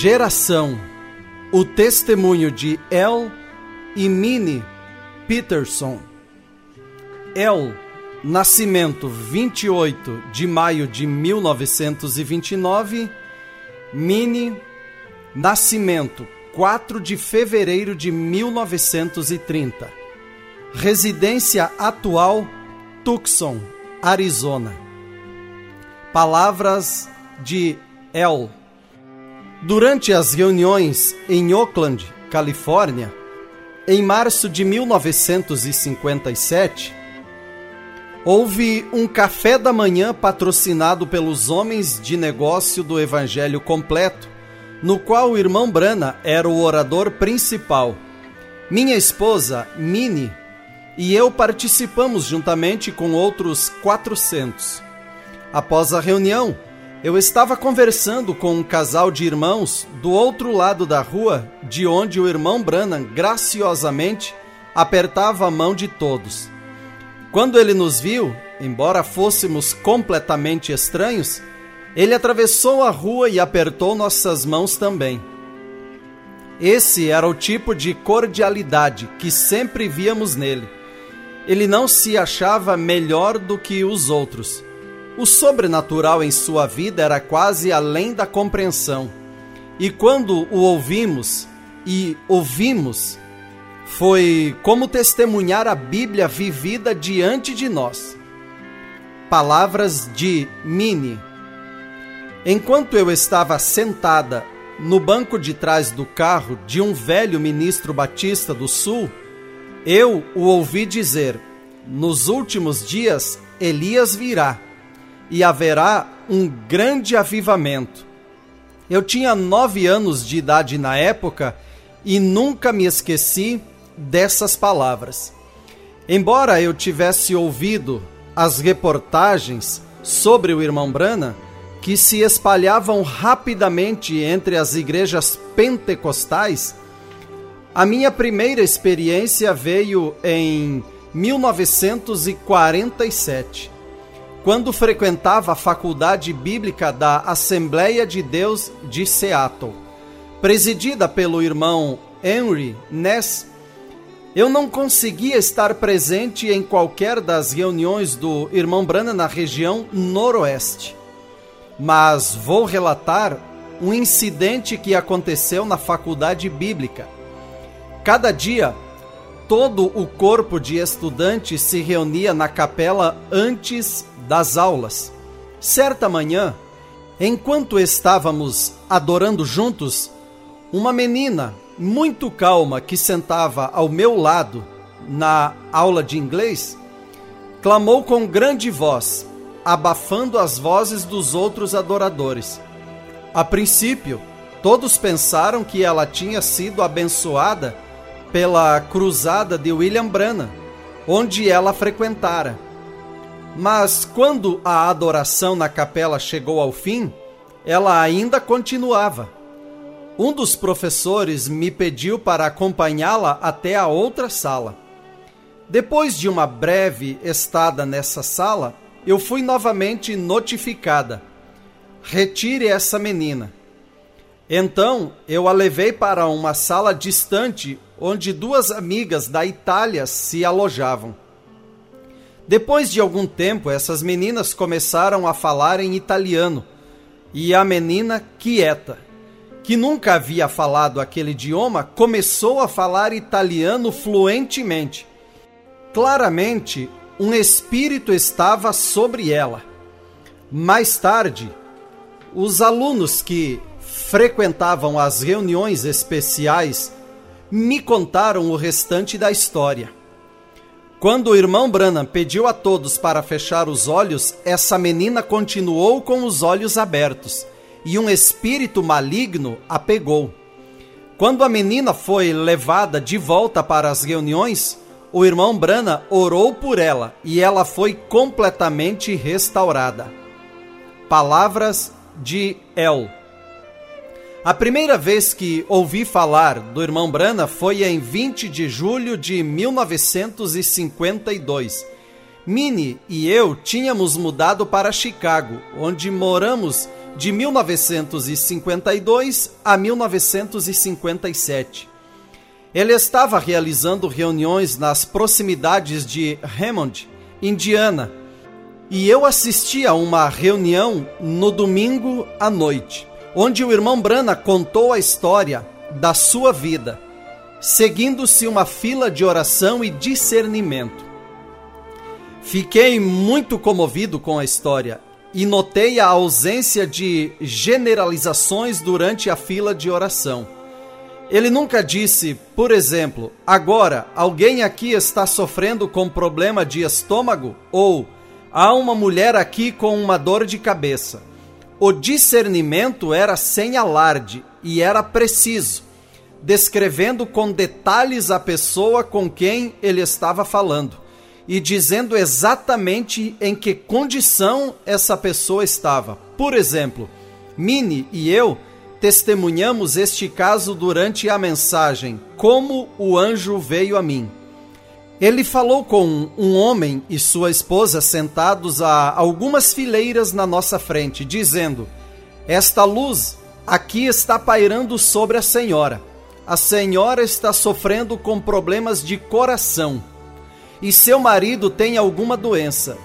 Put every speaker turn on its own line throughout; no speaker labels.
Geração O testemunho de El e Minnie Peterson. El, nascimento 28 de maio de 1929. Minnie, nascimento 4 de fevereiro de 1930. Residência atual Tucson, Arizona. Palavras de El. Durante as reuniões em Oakland, Califórnia, em março de 1957, houve um café da manhã patrocinado pelos homens de negócio do Evangelho Completo, no qual o irmão Brana era o orador principal. Minha esposa, Minnie, e eu participamos juntamente com outros 400. Após a reunião, eu estava conversando com um casal de irmãos do outro lado da rua, de onde o irmão Branham graciosamente apertava a mão de todos. Quando ele nos viu, embora fôssemos completamente estranhos, ele atravessou a rua e apertou nossas mãos também. Esse era o tipo de cordialidade que sempre víamos nele. Ele não se achava melhor do que os outros o sobrenatural em sua vida era quase além da compreensão. E quando o ouvimos e ouvimos, foi como testemunhar a Bíblia vivida diante de nós. Palavras de Mini. Enquanto eu estava sentada no banco de trás do carro de um velho ministro batista do Sul, eu o ouvi dizer: Nos últimos dias Elias virá e haverá um grande avivamento. Eu tinha nove anos de idade na época e nunca me esqueci dessas palavras. Embora eu tivesse ouvido as reportagens sobre o irmão Brana, que se espalhavam rapidamente entre as igrejas pentecostais, a minha primeira experiência veio em 1947 quando frequentava a Faculdade Bíblica da Assembleia de Deus de Seattle, presidida pelo irmão Henry Ness, eu não conseguia estar presente em qualquer das reuniões do irmão Brana na região noroeste. Mas vou relatar um incidente que aconteceu na faculdade bíblica. Cada dia, todo o corpo de estudantes se reunia na capela antes das aulas. Certa manhã, enquanto estávamos adorando juntos, uma menina muito calma que sentava ao meu lado na aula de inglês clamou com grande voz, abafando as vozes dos outros adoradores. A princípio, todos pensaram que ela tinha sido abençoada pela cruzada de William Branham, onde ela frequentara. Mas quando a adoração na capela chegou ao fim, ela ainda continuava. Um dos professores me pediu para acompanhá-la até a outra sala. Depois de uma breve estada nessa sala, eu fui novamente notificada: retire essa menina. Então eu a levei para uma sala distante onde duas amigas da Itália se alojavam. Depois de algum tempo, essas meninas começaram a falar em italiano e a menina, quieta, que nunca havia falado aquele idioma, começou a falar italiano fluentemente. Claramente, um espírito estava sobre ela. Mais tarde, os alunos que frequentavam as reuniões especiais me contaram o restante da história. Quando o irmão Branham pediu a todos para fechar os olhos, essa menina continuou com os olhos abertos e um espírito maligno a pegou. Quando a menina foi levada de volta para as reuniões, o irmão Branham orou por ela e ela foi completamente restaurada. Palavras de El. A primeira vez que ouvi falar do irmão Brana foi em 20 de julho de 1952. Minnie e eu tínhamos mudado para Chicago, onde moramos de 1952 a 1957. Ele estava realizando reuniões nas proximidades de Hammond, Indiana, e eu assisti a uma reunião no domingo à noite, onde o irmão Brana contou a história da sua vida, seguindo-se uma fila de oração e discernimento. Fiquei muito comovido com a história e notei a ausência de generalizações durante a fila de oração. Ele nunca disse, por exemplo, agora alguém aqui está sofrendo com problema de estômago ou há uma mulher aqui com uma dor de cabeça. O discernimento era sem alarde e era preciso, descrevendo com detalhes a pessoa com quem ele estava falando e dizendo exatamente em que condição essa pessoa estava. Por exemplo, Mini e eu testemunhamos este caso durante a mensagem Como o anjo veio a mim. Ele falou com um homem e sua esposa sentados a algumas fileiras na nossa frente, dizendo: Esta luz aqui está pairando sobre a senhora. A senhora está sofrendo com problemas de coração e seu marido tem alguma doença.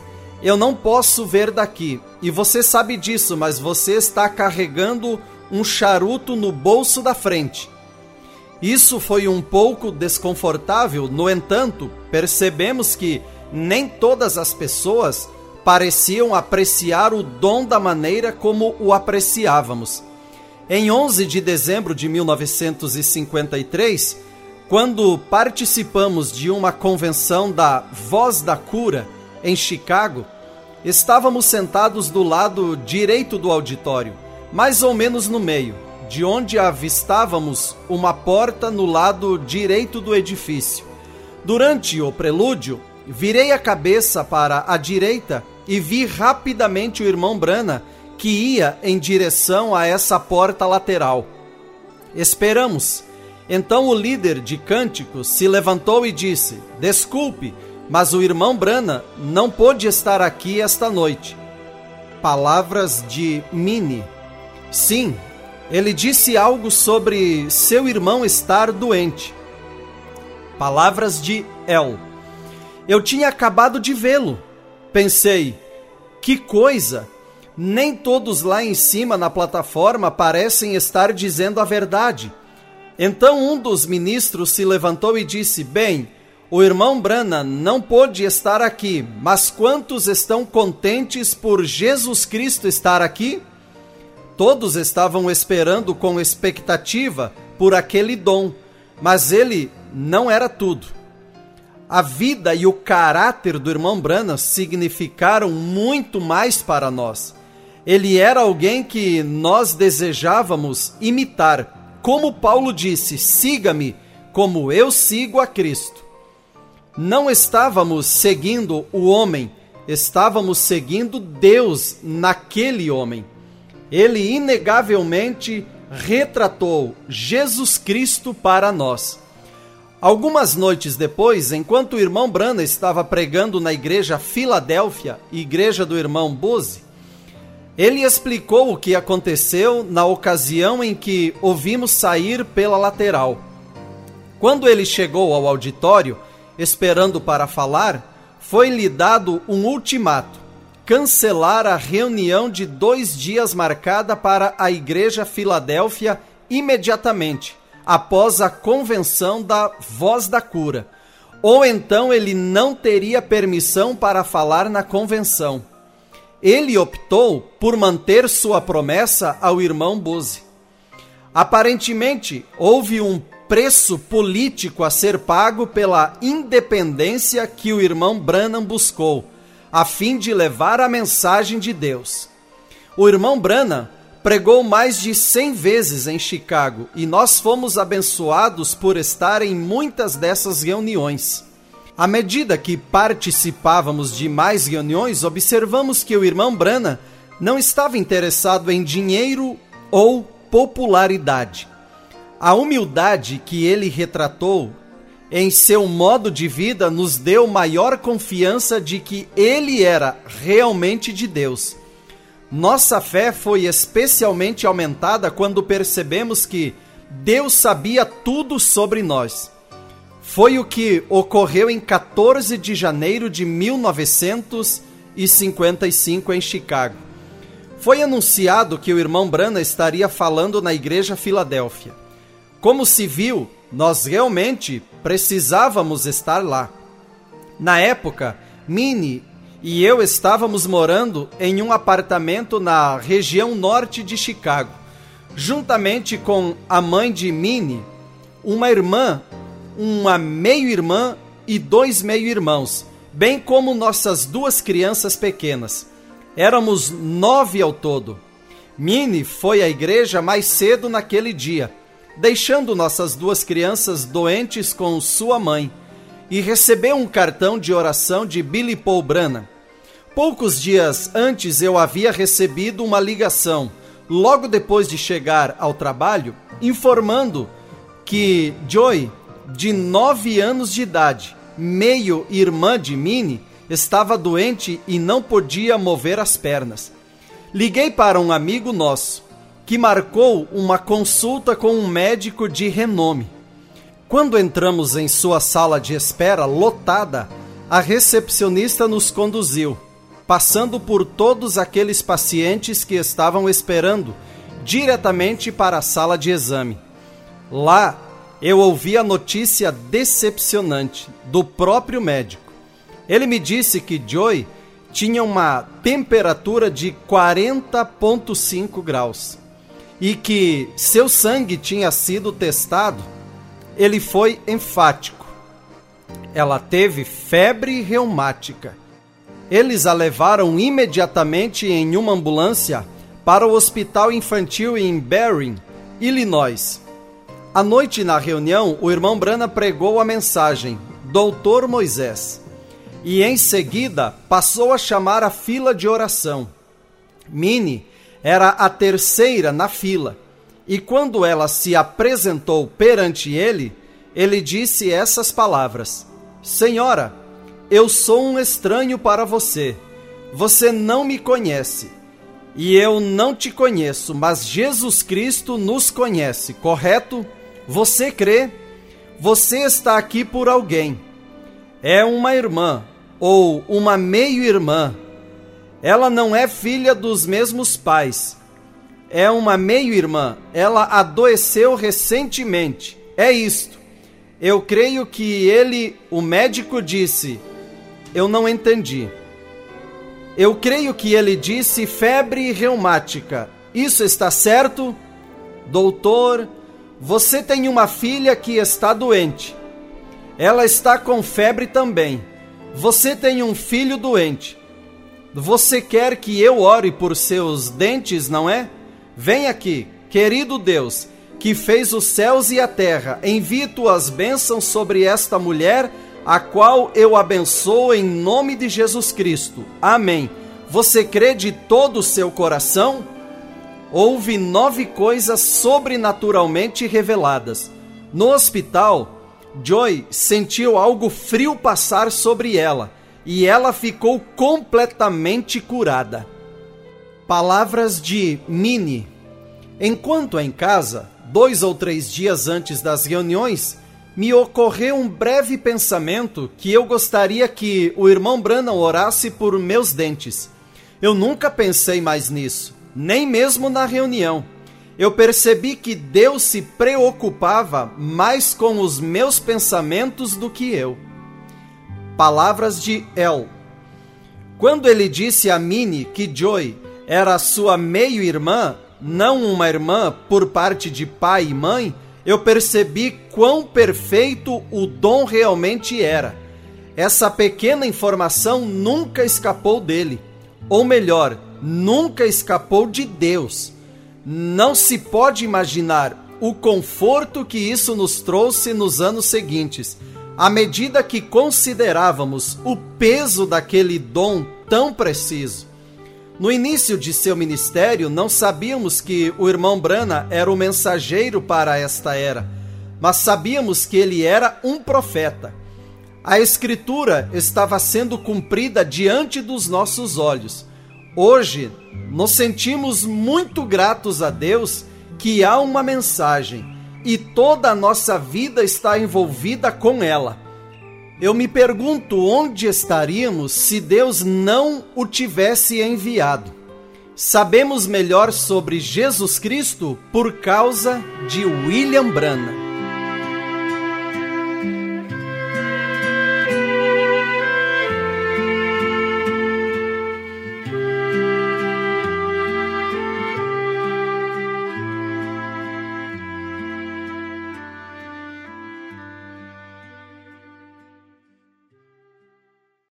Eu não posso ver daqui, e você sabe disso, mas você está carregando um charuto no bolso da frente. Isso foi um pouco desconfortável, no entanto, percebemos que nem todas as pessoas pareciam apreciar o dom da maneira como o apreciávamos. Em 11 de dezembro de 1953, quando participamos de uma convenção da Voz da Cura em Chicago, estávamos sentados do lado direito do auditório, mais ou menos no meio, de onde avistávamos uma porta no lado direito do edifício. Durante o prelúdio, virei a cabeça para a direita e vi rapidamente o irmão Brana que ia em direção a essa porta lateral. Esperamos então o líder de cânticos se levantou e disse: Desculpe, mas o irmão Brana não pôde estar aqui esta noite. Palavras de Mini. Sim, ele disse algo sobre seu irmão estar doente. Palavras de El. Eu tinha acabado de vê-lo. Pensei, que coisa! Nem todos lá em cima na plataforma parecem estar dizendo a verdade. Então um dos ministros se levantou e disse: Bem, o irmão Brana não pôde estar aqui, mas quantos estão contentes por Jesus Cristo estar aqui? Todos estavam esperando com expectativa por aquele dom, mas ele não era tudo. A vida e o caráter do irmão Brana significaram muito mais para nós. Ele era alguém que nós desejávamos imitar como Paulo disse: siga-me como eu sigo a Cristo. Não estávamos seguindo o homem, estávamos seguindo Deus naquele homem. Ele inegavelmente retratou Jesus Cristo para nós. Algumas noites depois, enquanto o irmão Brana estava pregando na igreja Filadélfia, igreja do irmão Bose, ele explicou o que aconteceu na ocasião em que o vimos sair pela lateral. Quando ele chegou ao auditório, esperando para falar, foi-lhe dado um ultimato: cancelar a reunião de dois dias marcada para a Igreja Filadélfia imediatamente, após a convenção da Voz da Cura. Ou então ele não teria permissão para falar na convenção ele optou por manter sua promessa ao irmão Bose. Aparentemente, houve um preço político a ser pago pela independência que o irmão Branham buscou, a fim de levar a mensagem de Deus. O irmão Branham pregou mais de 100 vezes em Chicago e nós fomos abençoados por estar em muitas dessas reuniões. À medida que participávamos de mais reuniões, observamos que o irmão Brana não estava interessado em dinheiro ou popularidade. A humildade que ele retratou em seu modo de vida nos deu maior confiança de que ele era realmente de Deus. Nossa fé foi especialmente aumentada quando percebemos que Deus sabia tudo sobre nós. Foi o que ocorreu em 14 de janeiro de 1955 em Chicago. Foi anunciado que o irmão Brana estaria falando na igreja Filadélfia. Como se viu, nós realmente precisávamos estar lá. Na época, Minnie e eu estávamos morando em um apartamento na região norte de Chicago, juntamente com a mãe de Minnie, uma irmã uma meio-irmã e dois meio-irmãos, bem como nossas duas crianças pequenas. Éramos nove ao todo. Mini foi à igreja mais cedo naquele dia, deixando nossas duas crianças doentes com sua mãe, e recebeu um cartão de oração de Billy Paul Brana. Poucos dias antes eu havia recebido uma ligação, logo depois de chegar ao trabalho, informando que Joy de nove anos de idade, meio irmã de Minnie, estava doente e não podia mover as pernas. Liguei para um amigo nosso, que marcou uma consulta com um médico de renome. Quando entramos em sua sala de espera lotada, a recepcionista nos conduziu, passando por todos aqueles pacientes que estavam esperando, diretamente para a sala de exame. Lá eu ouvi a notícia decepcionante do próprio médico. Ele me disse que Joy tinha uma temperatura de 40,5 graus e que seu sangue tinha sido testado. Ele foi enfático. Ela teve febre reumática. Eles a levaram imediatamente em uma ambulância para o hospital infantil em Barring, Illinois. À noite, na reunião, o irmão Brana pregou a mensagem, Doutor Moisés, e em seguida passou a chamar a fila de oração. Mini era a terceira na fila, e quando ela se apresentou perante ele, ele disse essas palavras: Senhora, eu sou um estranho para você. Você não me conhece. E eu não te conheço, mas Jesus Cristo nos conhece, correto? Você crê? Você está aqui por alguém. É uma irmã ou uma meio-irmã. Ela não é filha dos mesmos pais. É uma meio-irmã. Ela adoeceu recentemente. É isto. Eu creio que ele, o médico, disse. Eu não entendi. Eu creio que ele disse febre reumática. Isso está certo? Doutor, você tem uma filha que está doente. Ela está com febre também. Você tem um filho doente. Você quer que eu ore por seus dentes, não é? Vem aqui, querido Deus, que fez os céus e a terra. Envie tuas bênçãos sobre esta mulher, a qual eu abençoo em nome de Jesus Cristo. Amém. Você crê de todo o seu coração? houve nove coisas sobrenaturalmente reveladas. No hospital, Joy sentiu algo frio passar sobre ela e ela ficou completamente curada. Palavras de Minnie. Enquanto em casa, dois ou três dias antes das reuniões, me ocorreu um breve pensamento que eu gostaria que o irmão Branham orasse por meus dentes. Eu nunca pensei mais nisso nem mesmo na reunião. Eu percebi que Deus se preocupava mais com os meus pensamentos do que eu. Palavras de El. Quando ele disse a Minnie que Joy era sua meio-irmã, não uma irmã por parte de pai e mãe, eu percebi quão perfeito o dom realmente era. Essa pequena informação nunca escapou dele. Ou melhor, nunca escapou de Deus. Não se pode imaginar o conforto que isso nos trouxe nos anos seguintes, à medida que considerávamos o peso daquele dom tão preciso. No início de seu ministério, não sabíamos que o irmão Brana era o mensageiro para esta era, mas sabíamos que ele era um profeta. A Escritura estava sendo cumprida diante dos nossos olhos Hoje, nos sentimos muito gratos a Deus que há uma mensagem e toda a nossa vida está envolvida com ela. Eu me pergunto onde estaríamos se Deus não o tivesse enviado. Sabemos melhor sobre Jesus Cristo por causa de William Branham.